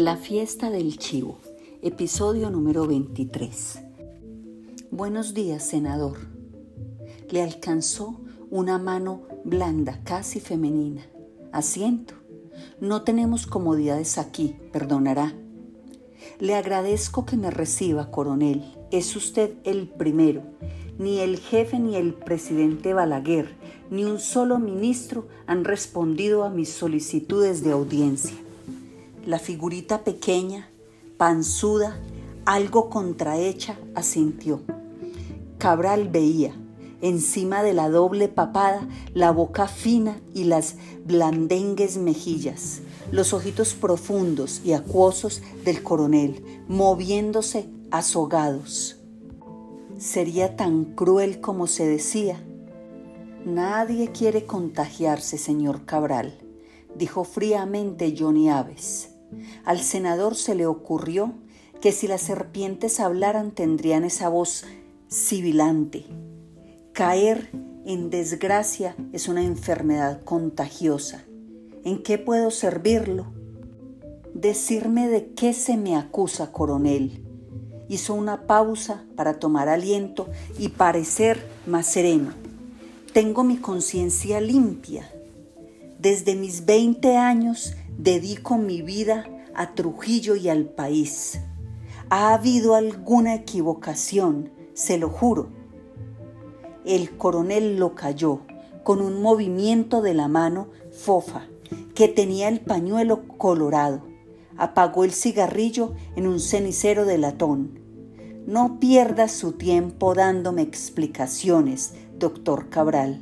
La fiesta del chivo, episodio número 23. Buenos días, senador. Le alcanzó una mano blanda, casi femenina. Asiento. No tenemos comodidades aquí, perdonará. Le agradezco que me reciba, coronel. Es usted el primero. Ni el jefe ni el presidente Balaguer, ni un solo ministro han respondido a mis solicitudes de audiencia. La figurita pequeña, panzuda, algo contrahecha, asintió. Cabral veía, encima de la doble papada, la boca fina y las blandengues mejillas, los ojitos profundos y acuosos del coronel, moviéndose azogados. Sería tan cruel como se decía. Nadie quiere contagiarse, señor Cabral, dijo fríamente Johnny Aves. Al senador se le ocurrió que si las serpientes hablaran tendrían esa voz sibilante. Caer en desgracia es una enfermedad contagiosa. ¿En qué puedo servirlo? Decirme de qué se me acusa, coronel. Hizo una pausa para tomar aliento y parecer más sereno. Tengo mi conciencia limpia. Desde mis 20 años dedico mi vida a Trujillo y al país. ¿Ha habido alguna equivocación? Se lo juro. El coronel lo cayó con un movimiento de la mano fofa que tenía el pañuelo colorado. Apagó el cigarrillo en un cenicero de latón. No pierda su tiempo dándome explicaciones, doctor Cabral.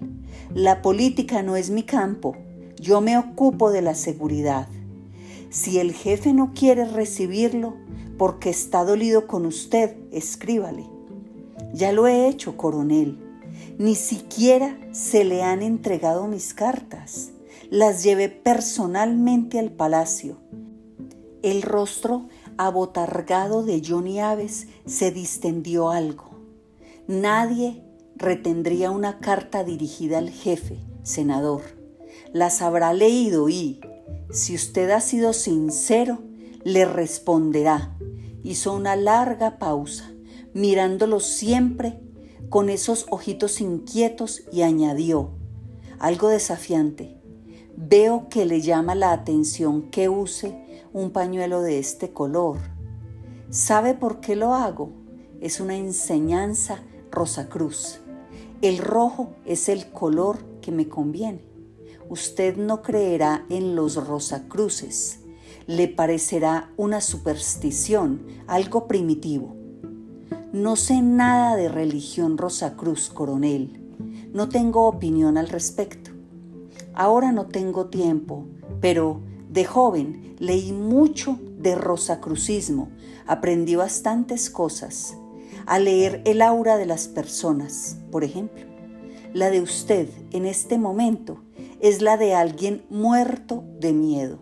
La política no es mi campo. Yo me ocupo de la seguridad. Si el jefe no quiere recibirlo porque está dolido con usted, escríbale. Ya lo he hecho, coronel. Ni siquiera se le han entregado mis cartas. Las llevé personalmente al palacio. El rostro abotargado de Johnny Aves se distendió algo. Nadie retendría una carta dirigida al jefe, senador las habrá leído y, si usted ha sido sincero, le responderá. Hizo una larga pausa, mirándolo siempre con esos ojitos inquietos y añadió, algo desafiante, veo que le llama la atención que use un pañuelo de este color. ¿Sabe por qué lo hago? Es una enseñanza Rosacruz. El rojo es el color que me conviene usted no creerá en los rosacruces. Le parecerá una superstición, algo primitivo. No sé nada de religión rosacruz, coronel. No tengo opinión al respecto. Ahora no tengo tiempo, pero de joven leí mucho de rosacrucismo, aprendí bastantes cosas. A leer el aura de las personas, por ejemplo. La de usted en este momento es la de alguien muerto de miedo.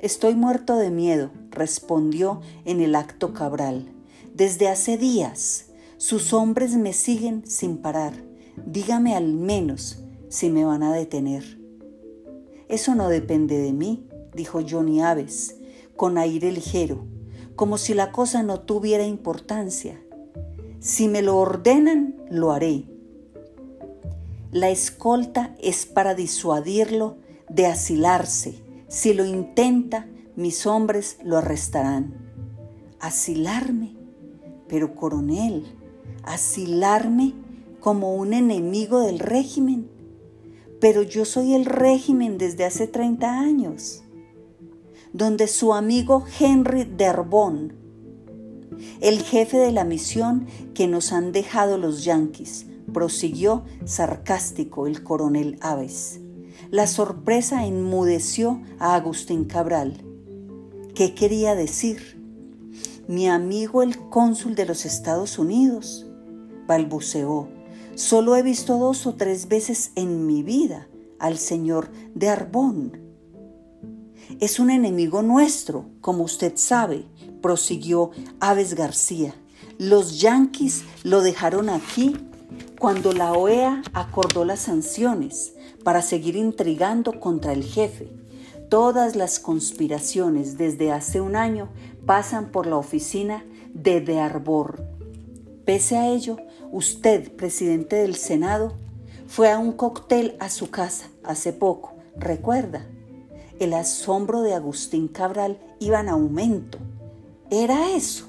Estoy muerto de miedo, respondió en el acto Cabral. Desde hace días sus hombres me siguen sin parar. Dígame al menos si me van a detener. Eso no depende de mí, dijo Johnny Aves, con aire ligero, como si la cosa no tuviera importancia. Si me lo ordenan, lo haré. La escolta es para disuadirlo de asilarse. Si lo intenta, mis hombres lo arrestarán. ¿Asilarme? Pero coronel, ¿asilarme como un enemigo del régimen? Pero yo soy el régimen desde hace 30 años, donde su amigo Henry Derbon, el jefe de la misión que nos han dejado los yanquis, prosiguió sarcástico el coronel Aves. La sorpresa enmudeció a Agustín Cabral. ¿Qué quería decir? Mi amigo el cónsul de los Estados Unidos, balbuceó. Solo he visto dos o tres veces en mi vida al señor de Arbón. Es un enemigo nuestro, como usted sabe, prosiguió Aves García. Los yanquis lo dejaron aquí cuando la OEA acordó las sanciones para seguir intrigando contra el jefe, todas las conspiraciones desde hace un año pasan por la oficina de De Arbor. Pese a ello, usted, presidente del Senado, fue a un cóctel a su casa hace poco, recuerda. El asombro de Agustín Cabral iba en aumento. Era eso,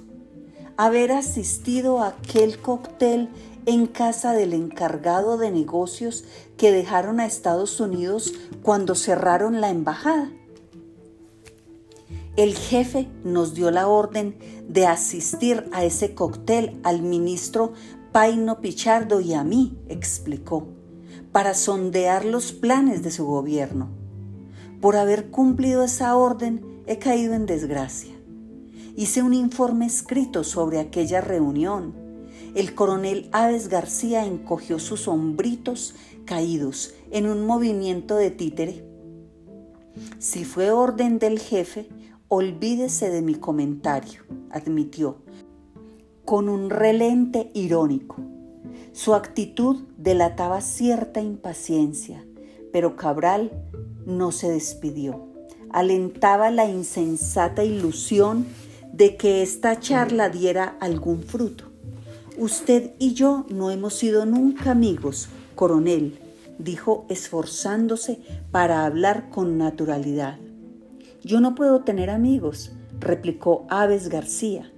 haber asistido a aquel cóctel en casa del encargado de negocios que dejaron a Estados Unidos cuando cerraron la embajada. El jefe nos dio la orden de asistir a ese cóctel al ministro Paino Pichardo y a mí, explicó, para sondear los planes de su gobierno. Por haber cumplido esa orden he caído en desgracia. Hice un informe escrito sobre aquella reunión el coronel Aves García encogió sus hombritos caídos en un movimiento de títere. Si fue orden del jefe, olvídese de mi comentario, admitió, con un relente irónico. Su actitud delataba cierta impaciencia, pero Cabral no se despidió. Alentaba la insensata ilusión de que esta charla diera algún fruto. Usted y yo no hemos sido nunca amigos, coronel, dijo esforzándose para hablar con naturalidad. Yo no puedo tener amigos, replicó Aves García.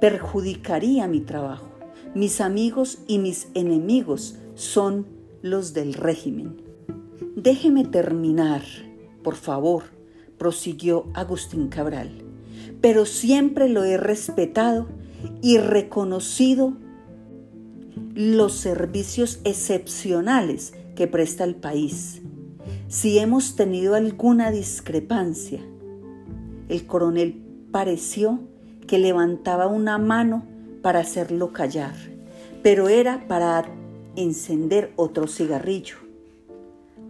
Perjudicaría mi trabajo. Mis amigos y mis enemigos son los del régimen. Déjeme terminar, por favor, prosiguió Agustín Cabral. Pero siempre lo he respetado y reconocido los servicios excepcionales que presta el país. Si hemos tenido alguna discrepancia, el coronel pareció que levantaba una mano para hacerlo callar, pero era para encender otro cigarrillo.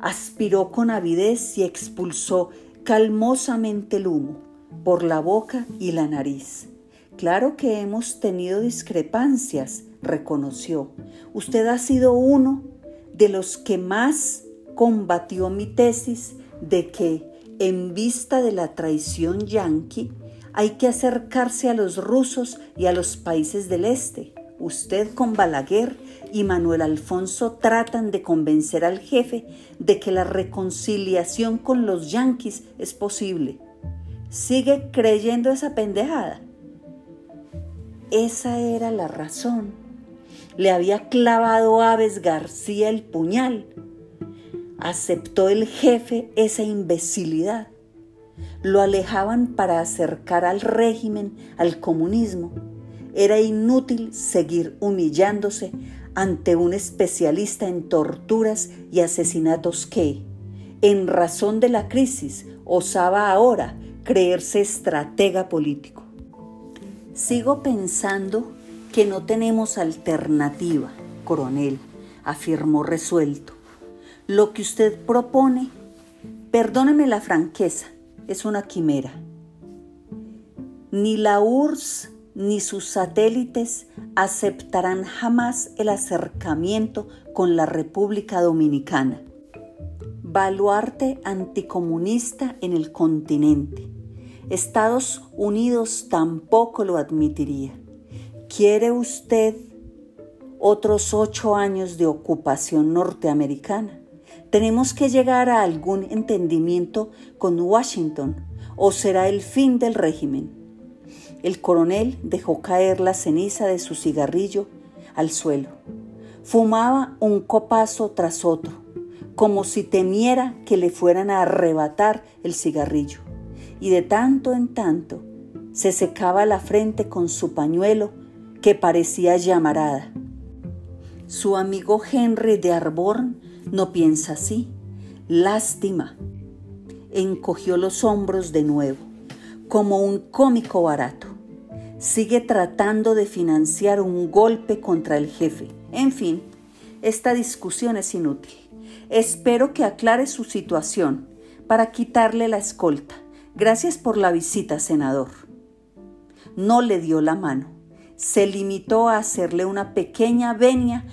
Aspiró con avidez y expulsó calmosamente el humo por la boca y la nariz. Claro que hemos tenido discrepancias, reconoció. Usted ha sido uno de los que más combatió mi tesis de que, en vista de la traición yanqui, hay que acercarse a los rusos y a los países del este. Usted con Balaguer y Manuel Alfonso tratan de convencer al jefe de que la reconciliación con los yanquis es posible. ¿Sigue creyendo esa pendejada? Esa era la razón. Le había clavado Aves García el puñal. Aceptó el jefe esa imbecilidad. Lo alejaban para acercar al régimen, al comunismo. Era inútil seguir humillándose ante un especialista en torturas y asesinatos que, en razón de la crisis, osaba ahora creerse estratega político. Sigo pensando que no tenemos alternativa, coronel, afirmó resuelto. Lo que usted propone, perdóneme la franqueza, es una quimera. Ni la URSS ni sus satélites aceptarán jamás el acercamiento con la República Dominicana. Baluarte anticomunista en el continente Estados Unidos tampoco lo admitiría. ¿Quiere usted otros ocho años de ocupación norteamericana? Tenemos que llegar a algún entendimiento con Washington o será el fin del régimen. El coronel dejó caer la ceniza de su cigarrillo al suelo. Fumaba un copazo tras otro, como si temiera que le fueran a arrebatar el cigarrillo y de tanto en tanto se secaba la frente con su pañuelo que parecía llamarada. Su amigo Henry de Arborn no piensa así. Lástima. Encogió los hombros de nuevo, como un cómico barato. Sigue tratando de financiar un golpe contra el jefe. En fin, esta discusión es inútil. Espero que aclare su situación para quitarle la escolta Gracias por la visita, senador. No le dio la mano. Se limitó a hacerle una pequeña venia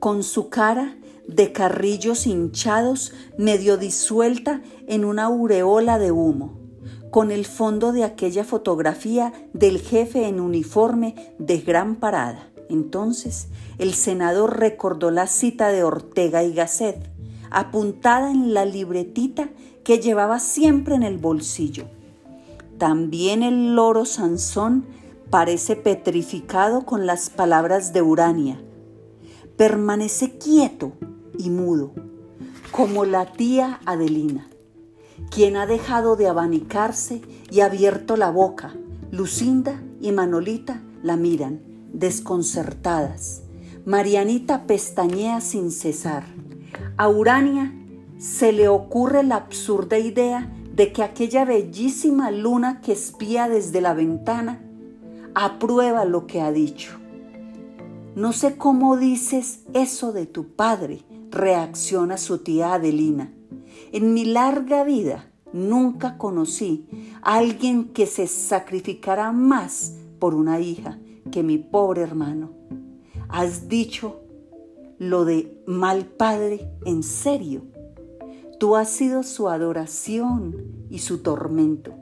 con su cara de carrillos hinchados medio disuelta en una aureola de humo, con el fondo de aquella fotografía del jefe en uniforme de gran parada. Entonces el senador recordó la cita de Ortega y Gasset, apuntada en la libretita que llevaba siempre en el bolsillo. También el loro Sansón parece petrificado con las palabras de Urania. Permanece quieto y mudo, como la tía Adelina, quien ha dejado de abanicarse y abierto la boca. Lucinda y Manolita la miran, desconcertadas. Marianita pestañea sin cesar. A Urania se le ocurre la absurda idea de que aquella bellísima luna que espía desde la ventana aprueba lo que ha dicho. No sé cómo dices eso de tu padre, reacciona su tía Adelina. En mi larga vida nunca conocí a alguien que se sacrificara más por una hija que mi pobre hermano. Has dicho lo de mal padre en serio. Tú has sido su adoración y su tormento.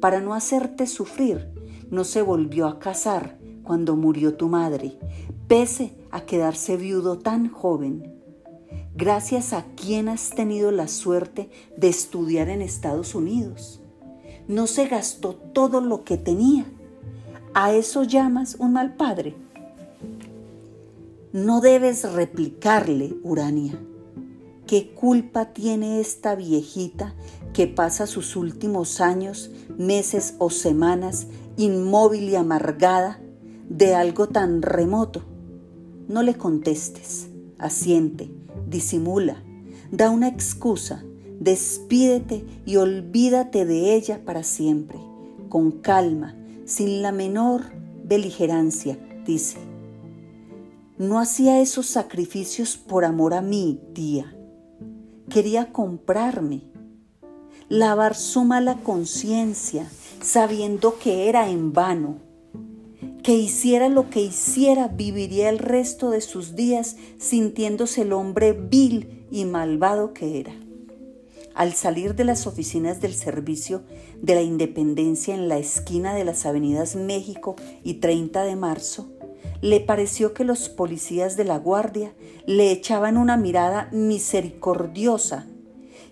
Para no hacerte sufrir, no se volvió a casar cuando murió tu madre, pese a quedarse viudo tan joven. Gracias a quien has tenido la suerte de estudiar en Estados Unidos. No se gastó todo lo que tenía. ¿A eso llamas un mal padre? No debes replicarle, Urania. ¿Qué culpa tiene esta viejita que pasa sus últimos años, meses o semanas inmóvil y amargada de algo tan remoto? No le contestes, asiente, disimula, da una excusa, despídete y olvídate de ella para siempre, con calma, sin la menor beligerancia, dice. No hacía esos sacrificios por amor a mí, tía. Quería comprarme, lavar su mala conciencia, sabiendo que era en vano. Que hiciera lo que hiciera, viviría el resto de sus días sintiéndose el hombre vil y malvado que era. Al salir de las oficinas del Servicio de la Independencia en la esquina de las avenidas México y 30 de marzo, le pareció que los policías de la guardia le echaban una mirada misericordiosa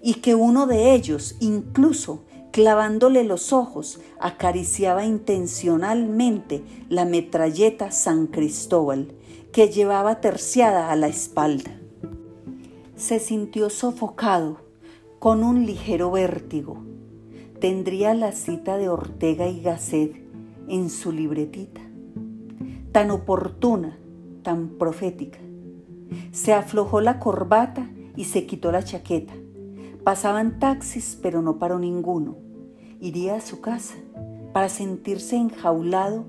y que uno de ellos, incluso clavándole los ojos, acariciaba intencionalmente la metralleta San Cristóbal que llevaba terciada a la espalda. Se sintió sofocado con un ligero vértigo. Tendría la cita de Ortega y Gasset en su libretita tan oportuna, tan profética. Se aflojó la corbata y se quitó la chaqueta. Pasaban taxis, pero no paró ninguno. Iría a su casa para sentirse enjaulado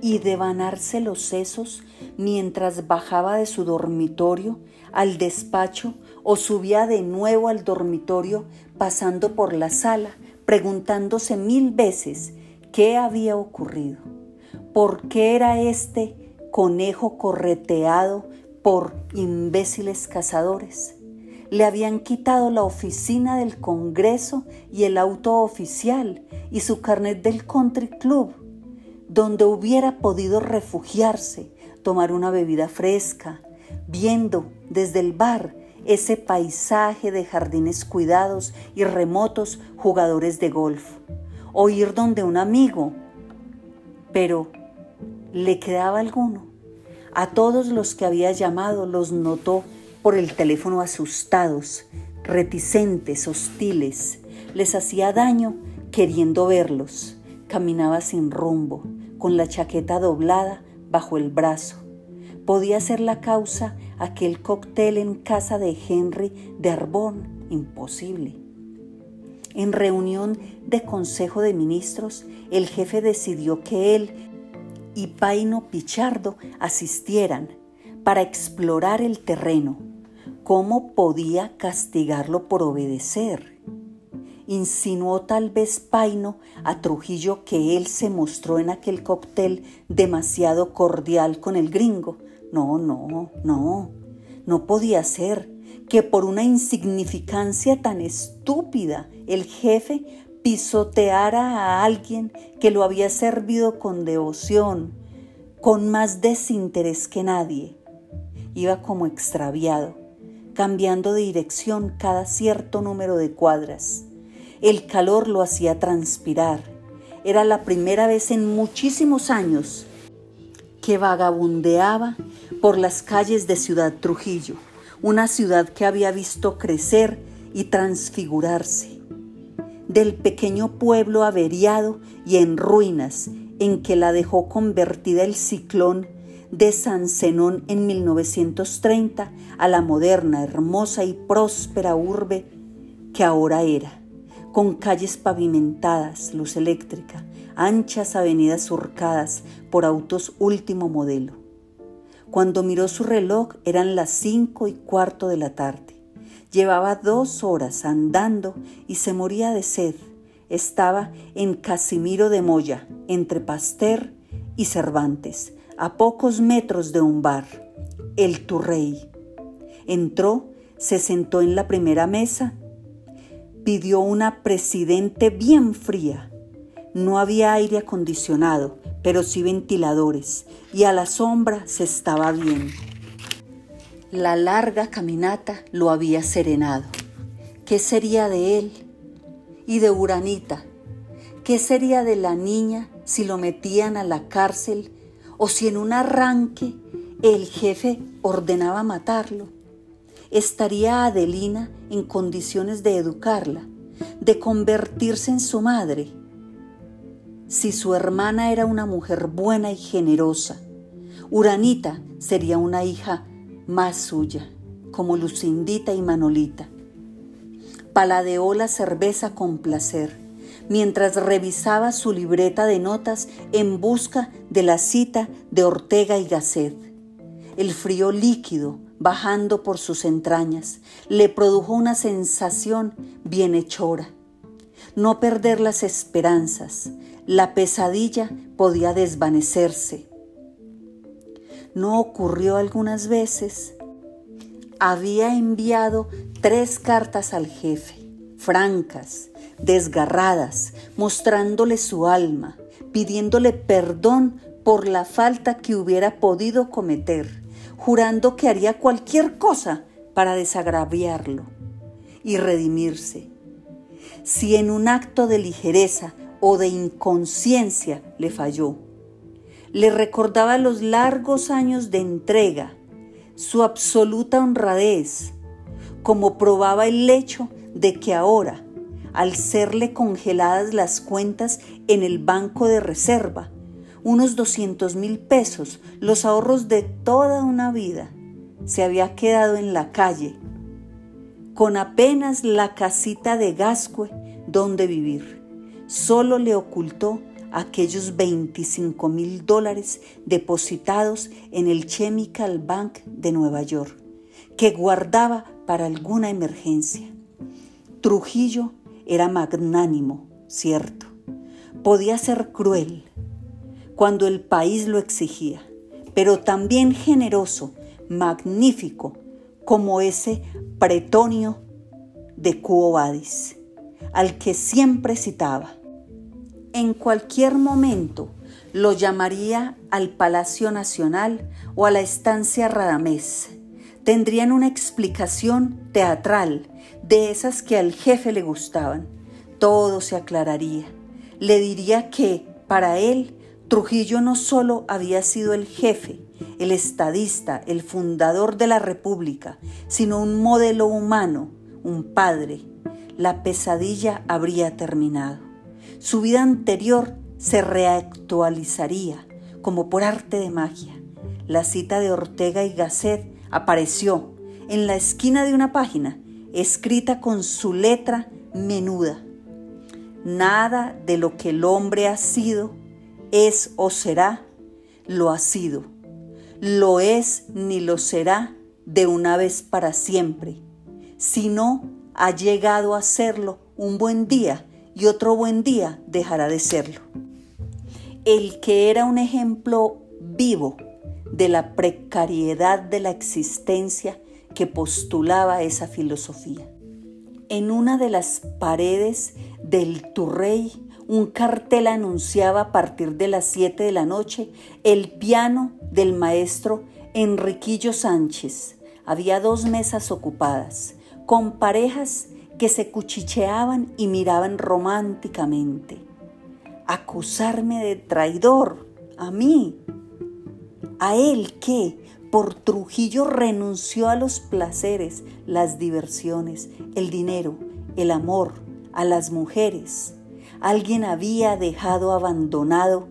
y devanarse los sesos mientras bajaba de su dormitorio al despacho o subía de nuevo al dormitorio pasando por la sala preguntándose mil veces qué había ocurrido. ¿Por qué era este conejo correteado por imbéciles cazadores? Le habían quitado la oficina del Congreso y el auto oficial y su carnet del country club, donde hubiera podido refugiarse, tomar una bebida fresca, viendo desde el bar ese paisaje de jardines cuidados y remotos jugadores de golf, o ir donde un amigo. Pero ¿Le quedaba alguno? A todos los que había llamado los notó por el teléfono asustados, reticentes, hostiles. Les hacía daño queriendo verlos. Caminaba sin rumbo, con la chaqueta doblada bajo el brazo. Podía ser la causa aquel cóctel en casa de Henry de Arbón. Imposible. En reunión de Consejo de Ministros, el jefe decidió que él y Paino Pichardo asistieran para explorar el terreno. ¿Cómo podía castigarlo por obedecer? Insinuó tal vez Paino a Trujillo que él se mostró en aquel cóctel demasiado cordial con el gringo. No, no, no. No podía ser que por una insignificancia tan estúpida el jefe pisoteara a alguien que lo había servido con devoción, con más desinterés que nadie. Iba como extraviado, cambiando de dirección cada cierto número de cuadras. El calor lo hacía transpirar. Era la primera vez en muchísimos años que vagabundeaba por las calles de Ciudad Trujillo, una ciudad que había visto crecer y transfigurarse. Del pequeño pueblo averiado y en ruinas en que la dejó convertida el ciclón de San Zenón en 1930 a la moderna, hermosa y próspera urbe que ahora era, con calles pavimentadas, luz eléctrica, anchas avenidas surcadas por autos último modelo. Cuando miró su reloj eran las cinco y cuarto de la tarde. Llevaba dos horas andando y se moría de sed. Estaba en Casimiro de Moya, entre Pasteur y Cervantes, a pocos metros de un bar, el Turrey. Entró, se sentó en la primera mesa, pidió una presidente bien fría no había aire acondicionado, pero sí ventiladores, y a la sombra se estaba bien. La larga caminata lo había serenado. ¿Qué sería de él y de Uranita? ¿Qué sería de la niña si lo metían a la cárcel o si en un arranque el jefe ordenaba matarlo? ¿Estaría Adelina en condiciones de educarla, de convertirse en su madre? si su hermana era una mujer buena y generosa. Uranita sería una hija más suya, como Lucindita y Manolita. Paladeó la cerveza con placer, mientras revisaba su libreta de notas en busca de la cita de Ortega y Gasset. El frío líquido bajando por sus entrañas le produjo una sensación bienhechora. No perder las esperanzas, la pesadilla podía desvanecerse. ¿No ocurrió algunas veces? Había enviado tres cartas al jefe, francas, desgarradas, mostrándole su alma, pidiéndole perdón por la falta que hubiera podido cometer, jurando que haría cualquier cosa para desagraviarlo y redimirse. Si en un acto de ligereza o de inconsciencia le falló. Le recordaba los largos años de entrega, su absoluta honradez, como probaba el hecho de que ahora, al serle congeladas las cuentas en el banco de reserva, unos 200 mil pesos, los ahorros de toda una vida, se había quedado en la calle, con apenas la casita de Gascue donde vivir. Solo le ocultó aquellos 25 mil dólares depositados en el Chemical Bank de Nueva York, que guardaba para alguna emergencia. Trujillo era magnánimo, cierto. Podía ser cruel cuando el país lo exigía, pero también generoso, magnífico, como ese pretonio de Cuo al que siempre citaba en cualquier momento lo llamaría al Palacio Nacional o a la estancia Radamés. Tendrían una explicación teatral de esas que al jefe le gustaban. Todo se aclararía. Le diría que, para él, Trujillo no solo había sido el jefe, el estadista, el fundador de la República, sino un modelo humano, un padre. La pesadilla habría terminado. Su vida anterior se reactualizaría como por arte de magia. La cita de Ortega y Gasset apareció en la esquina de una página, escrita con su letra menuda. Nada de lo que el hombre ha sido, es o será, lo ha sido. Lo es ni lo será de una vez para siempre. Si no ha llegado a serlo un buen día, y otro buen día dejará de serlo. El que era un ejemplo vivo de la precariedad de la existencia que postulaba esa filosofía. En una de las paredes del Turrey, un cartel anunciaba a partir de las 7 de la noche el piano del maestro Enriquillo Sánchez. Había dos mesas ocupadas, con parejas que se cuchicheaban y miraban románticamente. Acusarme de traidor, a mí, a él que, por Trujillo renunció a los placeres, las diversiones, el dinero, el amor, a las mujeres. Alguien había dejado abandonado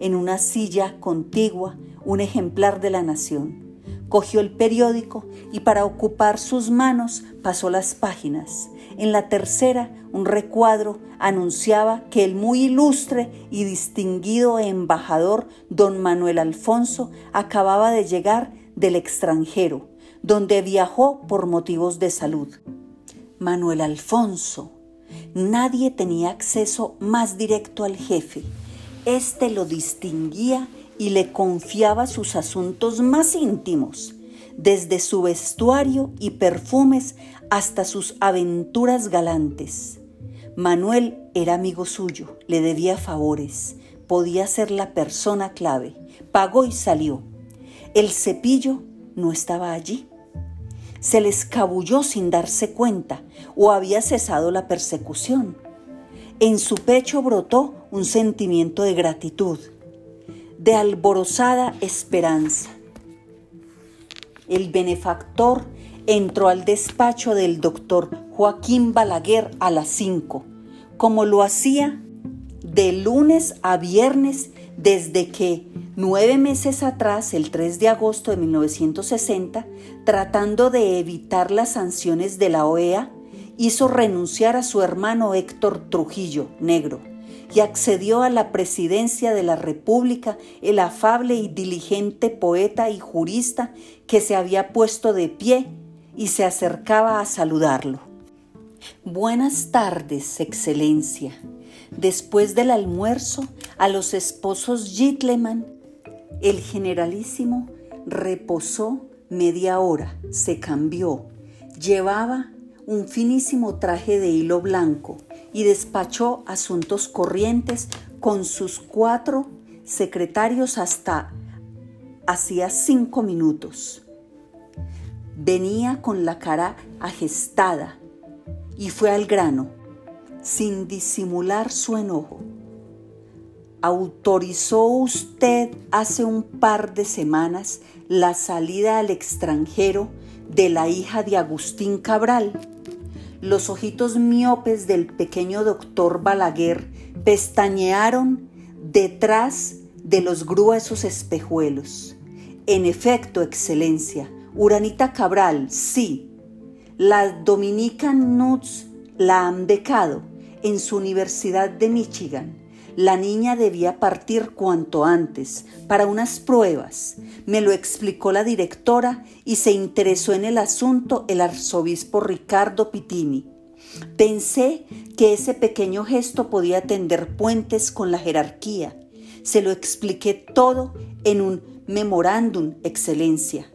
en una silla contigua un ejemplar de la nación. Cogió el periódico y para ocupar sus manos pasó las páginas. En la tercera, un recuadro anunciaba que el muy ilustre y distinguido embajador don Manuel Alfonso acababa de llegar del extranjero, donde viajó por motivos de salud. Manuel Alfonso. Nadie tenía acceso más directo al jefe. Este lo distinguía y le confiaba sus asuntos más íntimos, desde su vestuario y perfumes hasta sus aventuras galantes. Manuel era amigo suyo, le debía favores, podía ser la persona clave, pagó y salió. El cepillo no estaba allí. Se le escabulló sin darse cuenta o había cesado la persecución. En su pecho brotó un sentimiento de gratitud, de alborozada esperanza. El benefactor entró al despacho del doctor Joaquín Balaguer a las cinco, como lo hacía de lunes a viernes desde que nueve meses atrás, el 3 de agosto de 1960, tratando de evitar las sanciones de la OEA, hizo renunciar a su hermano Héctor Trujillo, negro, y accedió a la presidencia de la República el afable y diligente poeta y jurista que se había puesto de pie y se acercaba a saludarlo. Buenas tardes, Excelencia. Después del almuerzo, a los esposos Gitleman, el generalísimo reposó media hora, se cambió, llevaba un finísimo traje de hilo blanco y despachó asuntos corrientes con sus cuatro secretarios hasta hacía cinco minutos. Venía con la cara agestada y fue al grano sin disimular su enojo. ¿Autorizó usted hace un par de semanas la salida al extranjero de la hija de Agustín Cabral? Los ojitos miopes del pequeño doctor Balaguer pestañearon detrás de los gruesos espejuelos. En efecto, Excelencia, Uranita Cabral, sí. La Dominican Nuts la han becado en su Universidad de Michigan. La niña debía partir cuanto antes para unas pruebas. Me lo explicó la directora y se interesó en el asunto el arzobispo Ricardo Pitini. Pensé que ese pequeño gesto podía tender puentes con la jerarquía. Se lo expliqué todo en un memorándum, excelencia.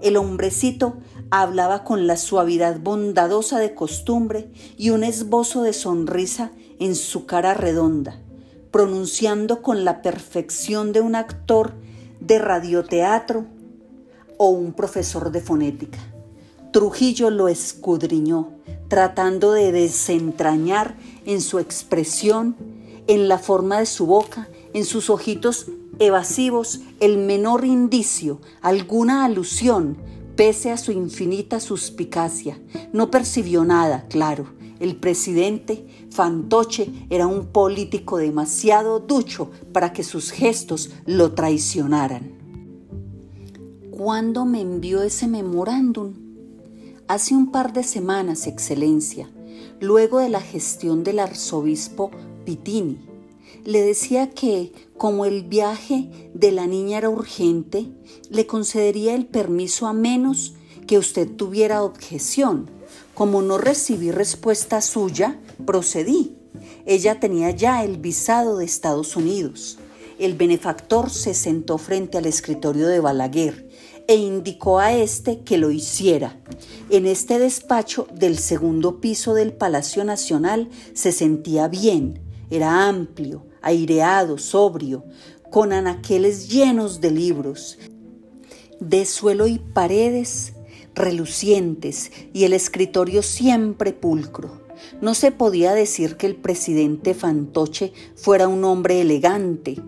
El hombrecito hablaba con la suavidad bondadosa de costumbre y un esbozo de sonrisa en su cara redonda, pronunciando con la perfección de un actor de radioteatro o un profesor de fonética. Trujillo lo escudriñó, tratando de desentrañar en su expresión, en la forma de su boca, en sus ojitos evasivos el menor indicio, alguna alusión, pese a su infinita suspicacia. No percibió nada, claro. El presidente Fantoche era un político demasiado ducho para que sus gestos lo traicionaran. ¿Cuándo me envió ese memorándum? Hace un par de semanas, Excelencia, luego de la gestión del arzobispo Pitini le decía que, como el viaje de la niña era urgente, le concedería el permiso a menos que usted tuviera objeción. Como no recibí respuesta suya, procedí. Ella tenía ya el visado de Estados Unidos. El benefactor se sentó frente al escritorio de Balaguer. e indicó a éste que lo hiciera. En este despacho del segundo piso del Palacio Nacional se sentía bien, era amplio, aireado, sobrio, con anaqueles llenos de libros, de suelo y paredes relucientes y el escritorio siempre pulcro. No se podía decir que el presidente Fantoche fuera un hombre elegante.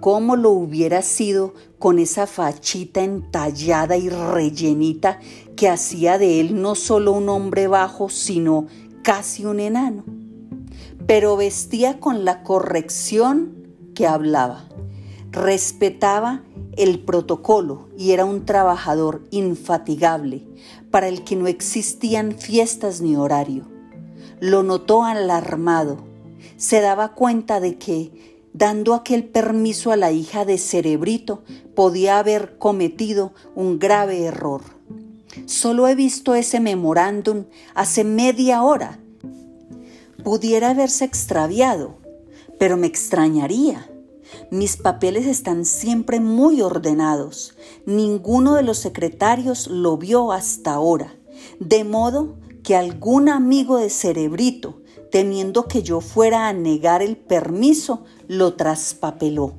¿Cómo lo hubiera sido con esa fachita entallada y rellenita que hacía de él no solo un hombre bajo, sino casi un enano? Pero vestía con la corrección que hablaba. Respetaba el protocolo y era un trabajador infatigable para el que no existían fiestas ni horario. Lo notó alarmado. Se daba cuenta de que, dando aquel permiso a la hija de Cerebrito, podía haber cometido un grave error. Solo he visto ese memorándum hace media hora. Pudiera haberse extraviado, pero me extrañaría. Mis papeles están siempre muy ordenados. Ninguno de los secretarios lo vio hasta ahora. De modo que algún amigo de Cerebrito, temiendo que yo fuera a negar el permiso, lo traspapeló.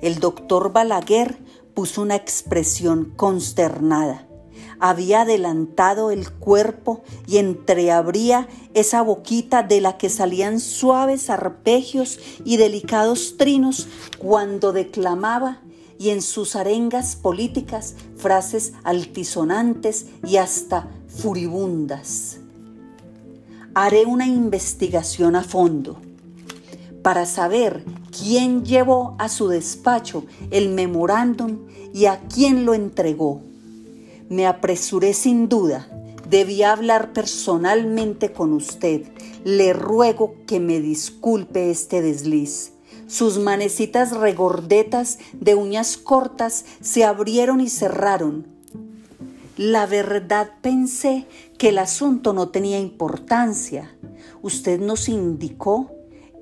El doctor Balaguer puso una expresión consternada había adelantado el cuerpo y entreabría esa boquita de la que salían suaves arpegios y delicados trinos cuando declamaba y en sus arengas políticas frases altisonantes y hasta furibundas. Haré una investigación a fondo para saber quién llevó a su despacho el memorándum y a quién lo entregó. Me apresuré sin duda. Debía hablar personalmente con usted. Le ruego que me disculpe este desliz. Sus manecitas regordetas de uñas cortas se abrieron y cerraron. La verdad pensé que el asunto no tenía importancia. Usted nos indicó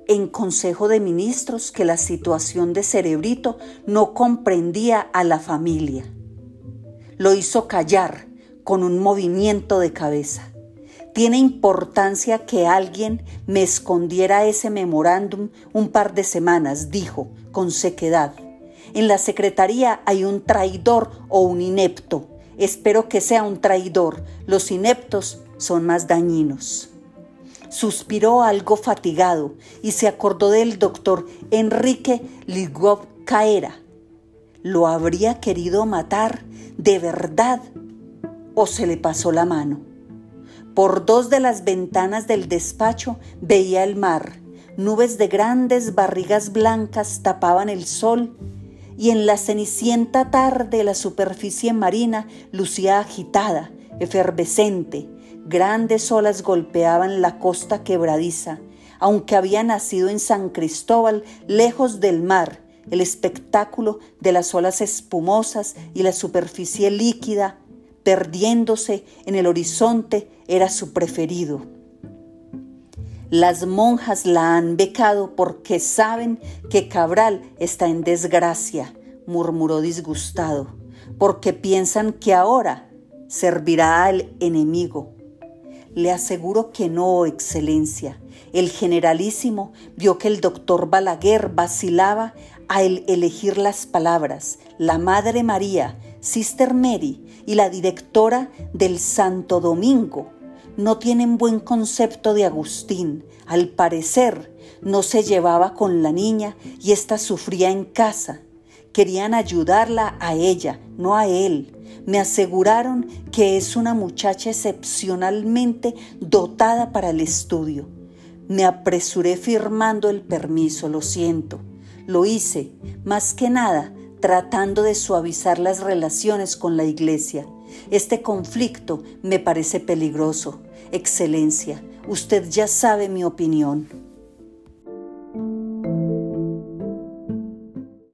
en Consejo de Ministros que la situación de Cerebrito no comprendía a la familia lo hizo callar con un movimiento de cabeza. Tiene importancia que alguien me escondiera ese memorándum un par de semanas, dijo con sequedad. En la Secretaría hay un traidor o un inepto. Espero que sea un traidor. Los ineptos son más dañinos. Suspiró algo fatigado y se acordó del doctor Enrique Ligov Caera. ¿Lo habría querido matar de verdad o se le pasó la mano. Por dos de las ventanas del despacho veía el mar. Nubes de grandes barrigas blancas tapaban el sol y en la cenicienta tarde la superficie marina lucía agitada, efervescente. Grandes olas golpeaban la costa quebradiza. Aunque había nacido en San Cristóbal, lejos del mar, el espectáculo de las olas espumosas y la superficie líquida perdiéndose en el horizonte era su preferido. Las monjas la han becado porque saben que Cabral está en desgracia, murmuró disgustado, porque piensan que ahora servirá al enemigo. Le aseguro que no, Excelencia. El generalísimo vio que el doctor Balaguer vacilaba al elegir las palabras, la Madre María, Sister Mary y la directora del Santo Domingo no tienen buen concepto de Agustín. Al parecer, no se llevaba con la niña y ésta sufría en casa. Querían ayudarla a ella, no a él. Me aseguraron que es una muchacha excepcionalmente dotada para el estudio. Me apresuré firmando el permiso, lo siento. Lo hice, más que nada, tratando de suavizar las relaciones con la Iglesia. Este conflicto me parece peligroso. Excelencia, usted ya sabe mi opinión.